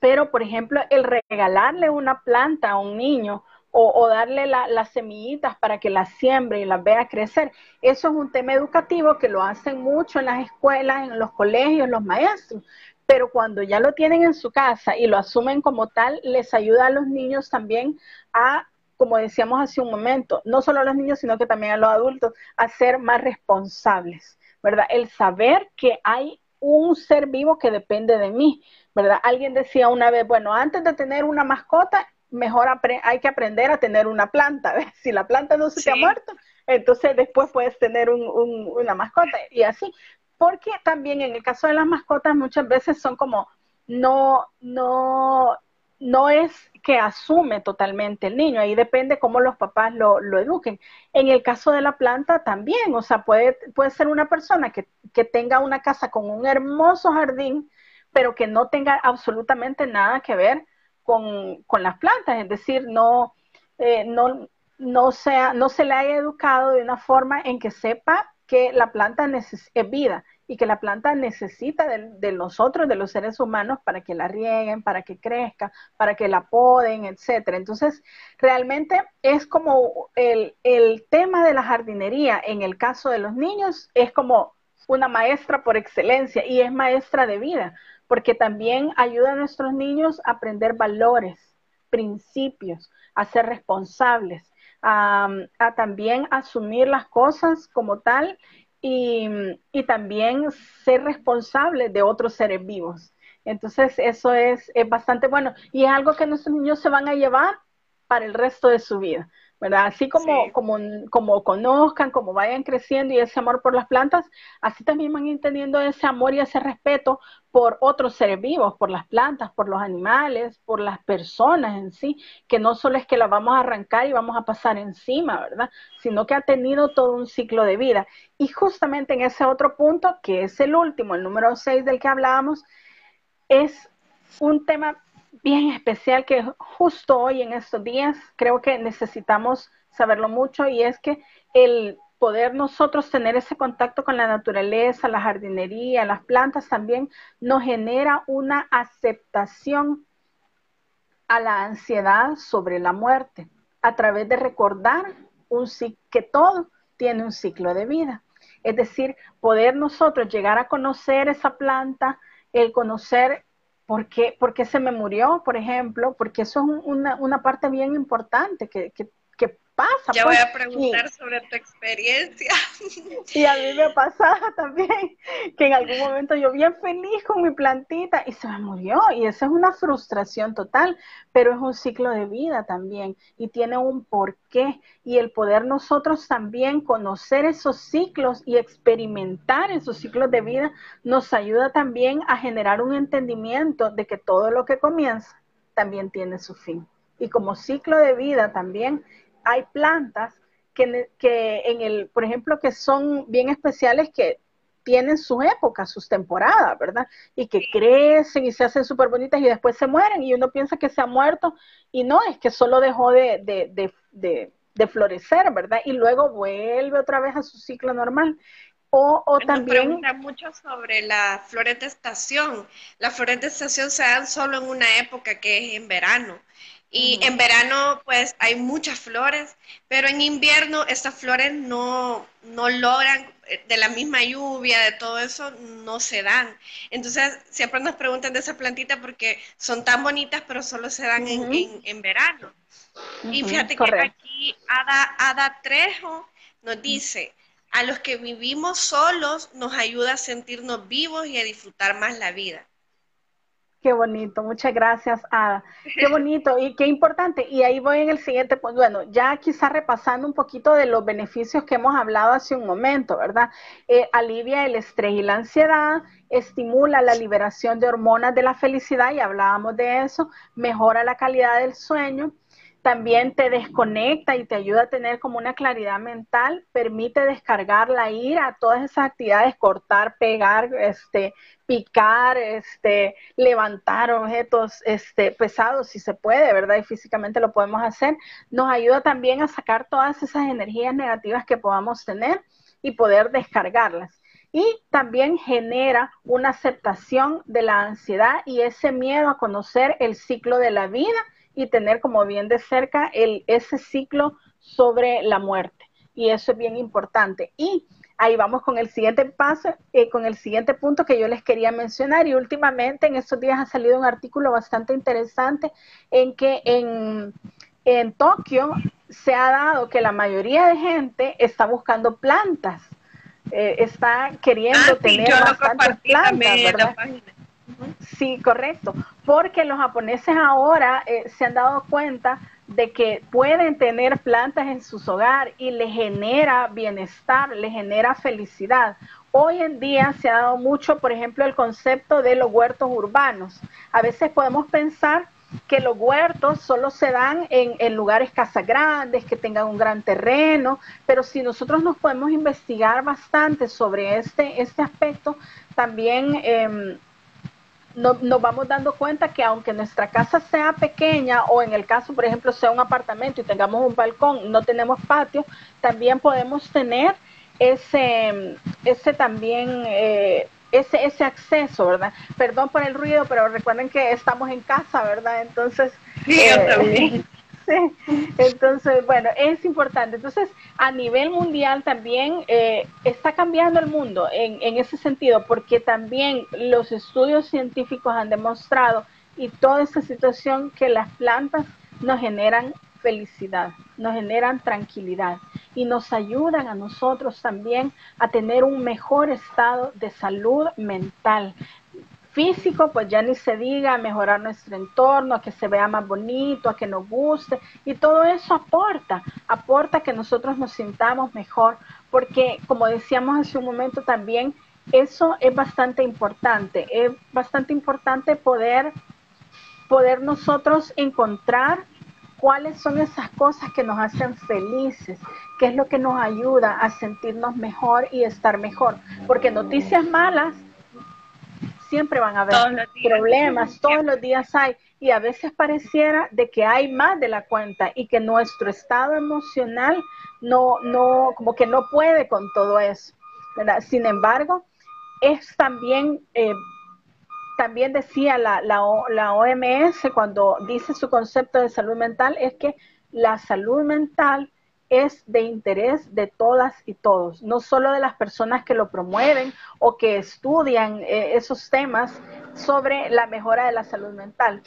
Pero, por ejemplo, el regalarle una planta a un niño o, darle las semillitas para que las siembre y las vea crecer, eso es un tema educativo que lo hacen mucho en las escuelas, en los colegios, los maestros. Pero cuando ya lo tienen en su casa y lo asumen como tal, les ayuda a los niños también a como decíamos hace un momento, no solo a los niños, sino que también a los adultos, a ser más responsables, ¿verdad? El saber que hay un ser vivo que depende de mí, ¿verdad? Alguien decía una vez, bueno, antes de tener una mascota, mejor hay que aprender a tener una planta, ¿ves? Si la planta no se te ha muerto, entonces después puedes tener una mascota y así. Porque también en el caso de las mascotas muchas veces son como, no, no, no es que asume totalmente el niño, ahí depende cómo los papás lo, eduquen. En el caso de la planta también, o sea, puede, puede ser una persona que, tenga una casa con un hermoso jardín, pero que no tenga absolutamente nada que ver con, las plantas, es decir, no, eh, no, no, sea, no se le haya educado de una forma en que sepa que la planta es vida y que la planta necesita de, nosotros, de los seres humanos, para que la rieguen, para que crezca, para que la poden, etcétera. Entonces, realmente es como el, el tema de la jardinería en el caso de los niños, es como una maestra por excelencia y es maestra de vida, porque también ayuda a nuestros niños a aprender valores, principios, a ser responsables, a, también asumir las cosas como tal y, también ser responsable de otros seres vivos. Entonces, eso es, es bastante bueno y es algo que nuestros niños se van a llevar para el resto de su vida. ¿Verdad? Así como, como, como conozcan, como vayan creciendo y ese amor por las plantas, así también van entendiendo ese amor y ese respeto por otros seres vivos, por las plantas, por los animales, por las personas en sí, que no solo es que las vamos a arrancar y vamos a pasar encima, ¿verdad? Sino que ha tenido todo un ciclo de vida. Y justamente en ese otro punto, que es el último, el número 6 del que hablábamos, es un tema bien especial que justo hoy en estos días creo que necesitamos saberlo mucho y es que el poder nosotros tener ese contacto con la naturaleza, la jardinería, las plantas también nos genera una aceptación a la ansiedad sobre la muerte a través de recordar un, que todo tiene un ciclo de vida. Es decir, poder nosotros llegar a conocer esa planta, el conocer ¿Por qué, se me murió, por ejemplo? Porque eso es una, una parte bien importante que, que, pasa. Ya voy pues. a preguntar sobre tu experiencia. Y a mí me pasaba también que en algún momento yo bien feliz con mi plantita y se me murió. Y esa es una frustración total, pero es un ciclo de vida también y tiene un porqué. Y el poder nosotros también conocer esos ciclos y experimentar esos ciclos de vida nos ayuda también a generar un entendimiento de que todo lo que comienza también tiene su fin. Y como ciclo de vida también hay plantas que, en el, por ejemplo, que son bien especiales que tienen su época, sus temporadas, ¿verdad? Y que crecen y se hacen súper bonitas y después se mueren y uno piensa que se ha muerto y no, es que solo dejó de, de, florecer, ¿verdad? Y luego vuelve otra vez a su ciclo normal. O, o también... pregunta mucho sobre la flores de estación. Las flores de estación se dan solo en una época que es en verano. Y en verano, pues hay muchas flores, pero en invierno estas flores no, no logran, eh, de la misma lluvia, de todo eso, no se dan. Entonces, siempre nos preguntan de esa plantita porque son tan bonitas, pero solo se dan en, en, verano. Y fíjate que aquí Ada, Ada Trejo nos dice, a los que vivimos solos nos ayuda a sentirnos vivos y a disfrutar más la vida. Qué bonito, muchas gracias, Ada. Qué bonito y qué importante. Y ahí voy en el siguiente punto. Bueno, ya quizá repasando un poquito de los beneficios que hemos hablado hace un momento, ¿verdad? Eh, alivia el estrés y la ansiedad, estimula la liberación de hormonas de la felicidad, y hablábamos de eso, mejora la calidad del sueño, también te desconecta y te ayuda a tener como una claridad mental, permite descargar la ira, todas esas actividades, cortar, pegar, este, picar, este, levantar objetos este, pesados si se puede, ¿verdad? Y físicamente lo podemos hacer. Nos ayuda también a sacar todas esas energías negativas que podamos tener y poder descargarlas. Y también genera una aceptación de la ansiedad y ese miedo a conocer el ciclo de la vida y tener como bien de cerca el, ese ciclo sobre la muerte. Y eso es bien importante. Y ahí vamos con el siguiente paso, eh, con el siguiente punto que yo les quería mencionar. Y últimamente en estos días ha salido un artículo bastante interesante en que en, en Tokio se ha dado que la mayoría de gente está buscando plantas. Eh, está queriendo ah, tener bastantes plantas, ¿verdad? Sí, correcto. Porque los japoneses ahora eh, se han dado cuenta de que pueden tener plantas en sus hogares y les genera bienestar, les genera felicidad. Hoy en día se ha dado mucho, por ejemplo, el concepto de los huertos urbanos. A veces podemos pensar que los huertos solo se dan en, lugares casas grandes, que tengan un gran terreno, pero si nosotros nos podemos investigar bastante sobre este, este aspecto, también eh, nos vamos dando cuenta que aunque nuestra casa sea pequeña o en el caso, por ejemplo, sea un apartamento y tengamos un balcón, no tenemos patio, también podemos tener ese, ese también, eh, ese, ese acceso, ¿verdad? Perdón por el ruido, pero recuerden que estamos en casa, ¿verdad? Entonces... Sí, eh, también. Entonces, bueno, es importante. Entonces, a nivel mundial también eh, está cambiando el mundo en, en ese sentido, porque también los estudios científicos han demostrado y toda esta situación que las plantas nos generan felicidad, nos generan tranquilidad y nos ayudan a nosotros también a tener un mejor estado de salud mental. Físico, pues ya ni se diga, mejorar nuestro entorno, a que se vea más bonito, a que nos guste, y todo eso aporta, aporta que nosotros nos sintamos mejor, porque como decíamos hace un momento también, eso es bastante importante, es bastante importante poder, poder nosotros encontrar cuáles son esas cosas que nos hacen felices, qué es lo que nos ayuda a sentirnos mejor y estar mejor. Porque noticias malas siempre van a haber problemas, todos los días hay, y a veces pareciera de que hay más de la cuenta y que nuestro estado emocional no, no, como que no puede con todo eso. Sin embargo, es también eh, también decía la, la, OMS cuando dice su concepto de salud mental, es que la salud mental es de interés de todas y todos, no solo de las personas que lo promueven o que estudian eh, esos temas sobre la mejora de la salud mental.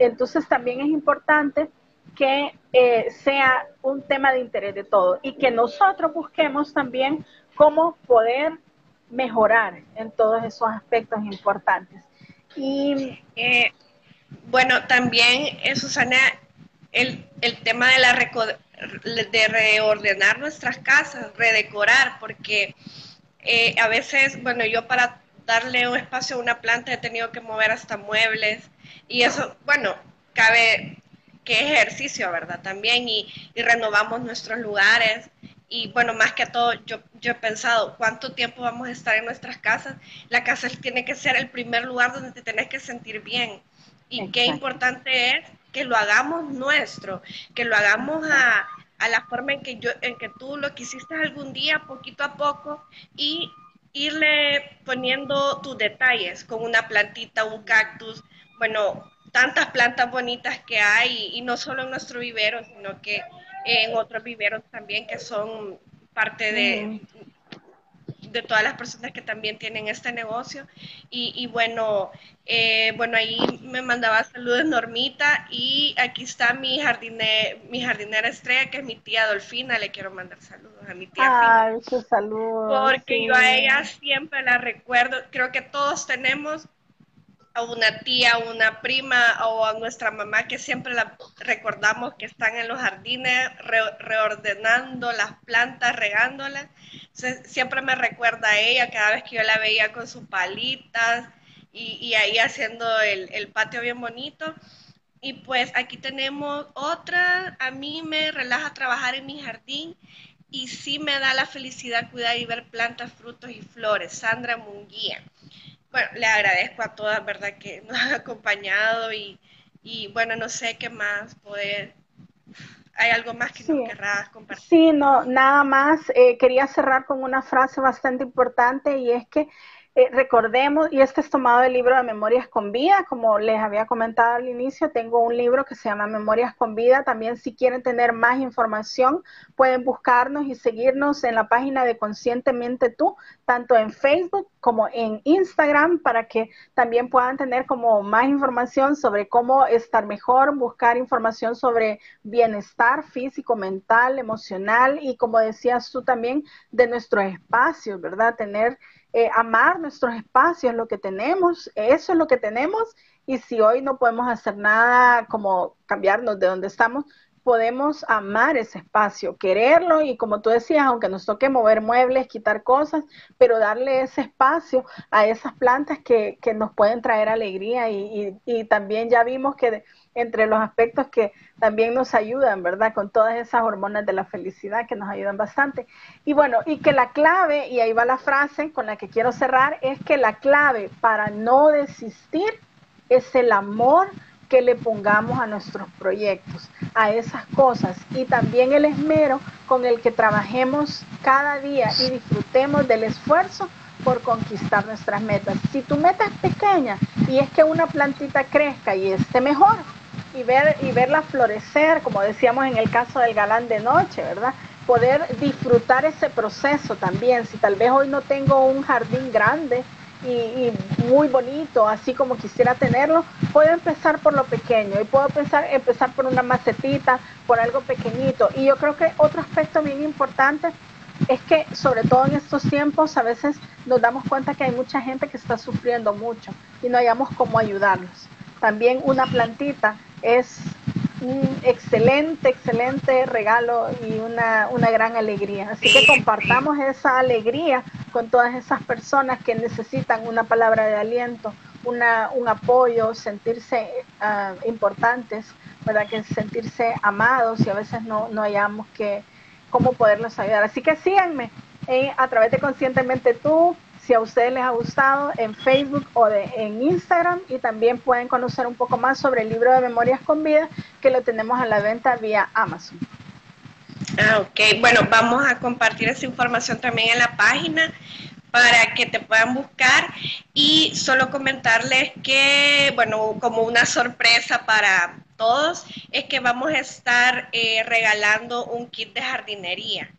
Entonces también es importante que eh, sea un tema de interés de todos y que nosotros busquemos también cómo poder mejorar en todos esos aspectos importantes. Y eh, bueno, también, Susana, el, tema de, la de reordenar nuestras casas, redecorar, porque eh, a veces, bueno, yo para darle un espacio a una planta he tenido que mover hasta muebles y eso, bueno, cabe que ejercicio, ¿verdad? También y, y renovamos nuestros lugares y bueno, más que todo, yo, yo he pensado, ¿cuánto tiempo vamos a estar en nuestras casas? La casa tiene que ser el primer lugar donde te tenés que sentir bien. Y qué importante es que lo hagamos nuestro, que lo hagamos a, a la forma en que, yo, en que tú lo quisiste algún día, poquito a poco, y irle poniendo tus detalles con una plantita, un cactus, bueno, tantas plantas bonitas que hay, y no solo en nuestro vivero, sino que en otros viveros también que son parte de, de todas las personas que también tienen este negocio. Y, bueno, eh, bueno, ahí me mandaba saludos Normita y aquí está mi, jardine, mi jardinera estrella, que es mi tía Dolfina. Le quiero mandar saludos a mi tía. Ay, sus saludos. Porque yo a ella siempre la recuerdo. Creo que todos tenemos a una tía, una prima o a nuestra mamá que siempre la recordamos que están en los jardines reordenando las plantas, regándolas. siempre me recuerda a ella cada vez que yo la veía con sus palitas y, ahí haciendo el, el, patio bien bonito. Y pues aquí tenemos otra, a mí me relaja trabajar en mi jardín y sí me da la felicidad cuidar y ver plantas, frutos y flores. Sandra Munguía bueno, le agradezco a todas, ¿verdad?, que nos han acompañado y, y bueno, no sé qué más poder ¿Hay algo más que nos querrás compartir? Sí, no, nada más. Eh, quería cerrar con una frase bastante importante y es que eh, recordemos, y este es tomado del libro de Memorias con Vida, como les había comentado al inicio, tengo un libro que se llama Memorias con Vida. También si quieren tener más información, pueden buscarnos y seguirnos en la página de Conscientemente Tú, tanto en Facebook como en Instagram, para que también puedan tener como más información sobre cómo estar mejor, buscar información sobre bienestar físico, mental, emocional y como decías tú también, de nuestros espacios, ¿verdad? Tener eh, amar nuestros espacios, lo que tenemos, eso es lo que tenemos, y si hoy no podemos hacer nada como cambiarnos de donde estamos, podemos amar ese espacio, quererlo y como tú decías, aunque nos toque mover muebles, quitar cosas, pero darle ese espacio a esas plantas que, que nos pueden traer alegría y, y, también ya vimos que entre los aspectos que también nos ayudan, ¿verdad? Con todas esas hormonas de la felicidad que nos ayudan bastante. Y bueno, y que la clave, y ahí va la frase con la que quiero cerrar, es que la clave para no desistir es el amor que le pongamos a nuestros proyectos, a esas cosas y también el esmero con el que trabajemos cada día y disfrutemos del esfuerzo por conquistar nuestras metas. Si tu meta es pequeña y es que una plantita crezca y esté mejor y ver y verla florecer, como decíamos en el caso del galán de noche, ¿verdad? Poder disfrutar ese proceso también. Si tal vez hoy no tengo un jardín grande, y, muy bonito, así como quisiera tenerlo, puedo empezar por lo pequeño y puedo pensar, empezar por una macetita, por algo pequeñito. Y yo creo que otro aspecto bien importante es que sobre todo en estos tiempos a veces nos damos cuenta que hay mucha gente que está sufriendo mucho y no hayamos cómo ayudarlos. También una plantita es un excelente, excelente regalo y una, una gran alegría. Así que compartamos esa alegría con todas esas personas que necesitan una palabra de aliento, una, un apoyo, sentirse uh, importantes, ¿verdad? Que sentirse amados y a veces no, no hayamos que cómo poderlos ayudar. Así que síganme eh, a través de Conscientemente Tú, si a ustedes les ha gustado, en Facebook o en Instagram y también pueden conocer un poco más sobre el libro de Memorias con Vida que lo tenemos a la venta vía Amazon. Ah, ok. Bueno, vamos a compartir esa información también en la página para que te puedan buscar y solo comentarles que, bueno, como una sorpresa para todos, es que vamos a estar eh, regalando un kit de jardinería.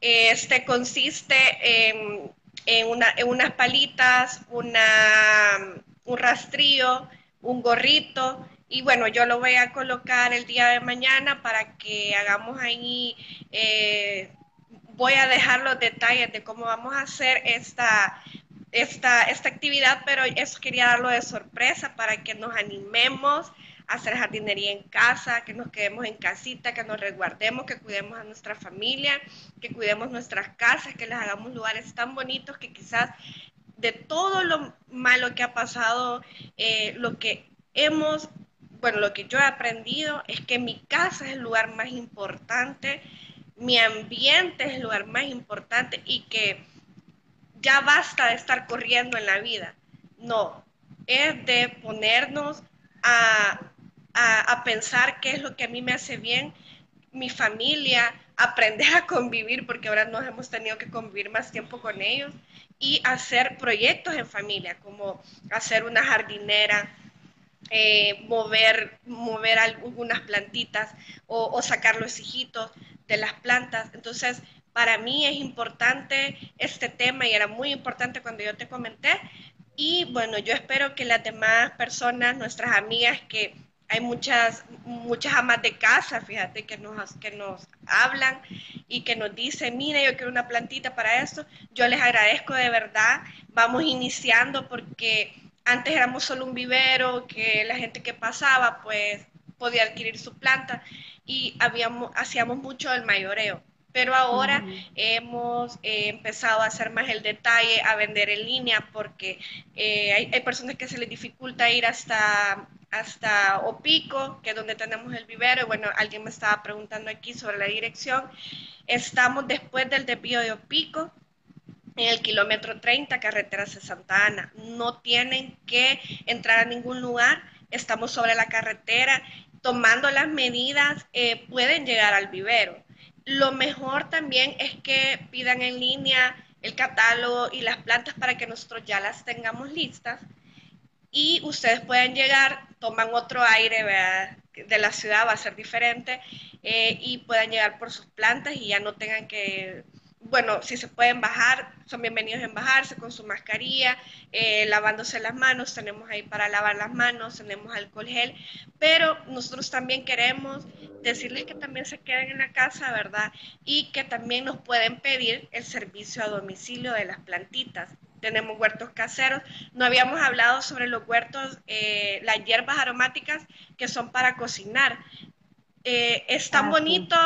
Este consiste en, unas palitas, una, un rastrillo, un gorrito, y bueno, yo lo voy a colocar el día de mañana para que hagamos ahí, eh, voy a dejar los detalles de cómo vamos a hacer esta, esta, esta actividad, pero eso quería darlo de sorpresa para que nos animemos a hacer jardinería en casa, que nos quedemos en casita, que nos resguardemos, que cuidemos a nuestra familia, que cuidemos nuestras casas, que les hagamos lugares tan bonitos que quizás de todo lo malo que ha pasado, eh, lo que hemos bueno, lo que yo he aprendido es que mi casa es el lugar más importante, mi ambiente es el lugar más importante y que ya basta de estar corriendo en la vida. No, es de ponernos a, a, pensar qué es lo que a mí me hace bien, mi familia, aprender a convivir, porque ahora nos hemos tenido que convivir más tiempo con ellos, y hacer proyectos en familia, como hacer una jardinera, eh, mover, mover algunas plantitas o, sacar los hijitos de las plantas. Entonces, para mí es importante este tema y era muy importante cuando yo te comenté. Y bueno, yo espero que las demás personas, nuestras amigas, que hay muchas, muchas amas de casa, fíjate, que nos, que nos hablan y que nos dicen, mire, yo quiero una plantita para esto. Yo les agradezco de verdad. Vamos iniciando porque antes éramos solo un vivero que la gente que pasaba pues podía adquirir su planta y habíamos, hacíamos mucho el mayoreo. Pero ahora hemos eh, empezado a hacer más el detalle, a vender en línea, porque eh, hay, hay, personas que se les dificulta ir hasta, hasta Opico, que es donde tenemos el vivero. Y bueno, alguien me estaba preguntando aquí sobre la dirección. Estamos después del desvío de Opico, en el kilómetro 30, carretera de Santa Ana. No tienen que entrar a ningún lugar, estamos sobre la carretera, tomando las medidas, eh, pueden llegar al vivero. Lo mejor también es que pidan en línea el catálogo y las plantas para que nosotros ya las tengamos listas y ustedes pueden llegar, toman otro aire de la ciudad, va a ser diferente, eh, y puedan llegar por sus plantas y ya no tengan que bueno, si se pueden bajar, son bienvenidos en bajarse con su mascarilla, eh, lavándose las manos, tenemos ahí para lavar las manos, tenemos alcohol gel, pero nosotros también queremos decirles que también se queden en la casa, ¿verdad? Y que también nos pueden pedir el servicio a domicilio de las plantitas. Tenemos huertos caseros. No habíamos hablado sobre los huertos, eh, las hierbas aromáticas que son para cocinar. Eh, es tan ah, bonito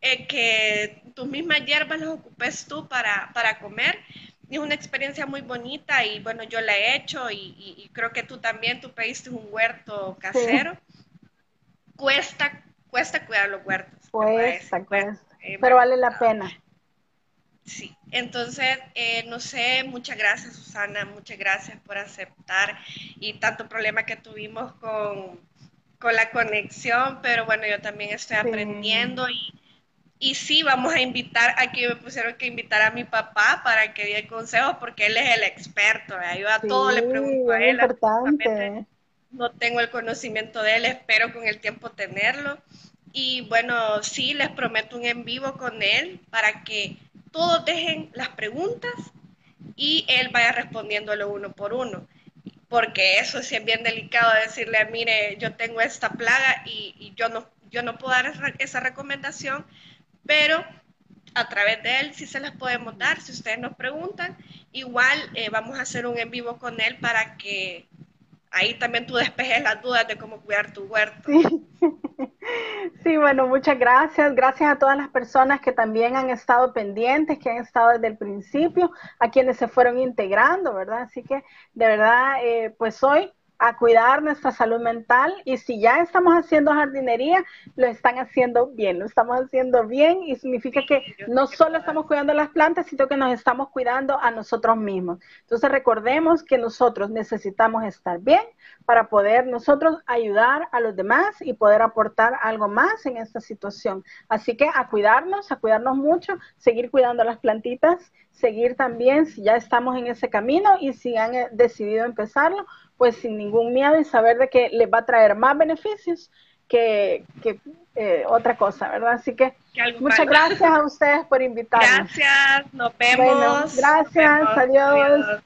que tus mismas hierbas las ocupes tú para, para comer. Es una experiencia muy bonita y bueno, yo la he hecho y, creo que tú también, tú pediste un huerto casero. Cuesta, cuesta cuidar los huertos. Cuesta, cuesta, eh, pero vale la pena. Sí, entonces, eh, no sé, muchas gracias Susana, muchas gracias por aceptar y tanto problema que tuvimos con, con la conexión, pero bueno, yo también estoy aprendiendo y, y sí, vamos a invitar, aquí me pusieron que invitar a mi papá para que dé consejos porque él es el experto, yo a todo le pregunto a él. No tengo el conocimiento de él, espero con el tiempo tenerlo. Y bueno, sí, les prometo un en vivo con él para que todos dejen las preguntas y él vaya respondiéndolo uno por uno. Porque eso sí es bien delicado decirle, mire, yo tengo esta plaga y, yo, no, yo no puedo dar esa recomendación, pero a través de él sí se las podemos dar. Si ustedes nos preguntan, igual eh, vamos a hacer un en vivo con él para que ahí también tú despejes las dudas de cómo cuidar tu huerto. Sí. bueno, muchas gracias. Gracias a todas las personas que también han estado pendientes, que han estado desde el principio, a quienes se fueron integrando, ¿verdad? Así que de verdad, eh, pues hoy a cuidar nuestra salud mental y si ya estamos haciendo jardinería, lo están haciendo bien, lo estamos haciendo bien y significa que no solo estamos cuidando las plantas, sino que nos estamos cuidando a nosotros mismos. Entonces recordemos que nosotros necesitamos estar bien para poder nosotros ayudar a los demás y poder aportar algo más en esta situación. Así que a cuidarnos, a cuidarnos mucho, seguir cuidando las plantitas, seguir también si ya estamos en ese camino y si han eh, decidido empezarlo, pues sin ningún miedo y saber de que les va a traer más beneficios que, eh, otra cosa, ¿verdad? Así que, muchas gracias a ustedes por invitarnos. Gracias, nos vemos. gracias, adiós.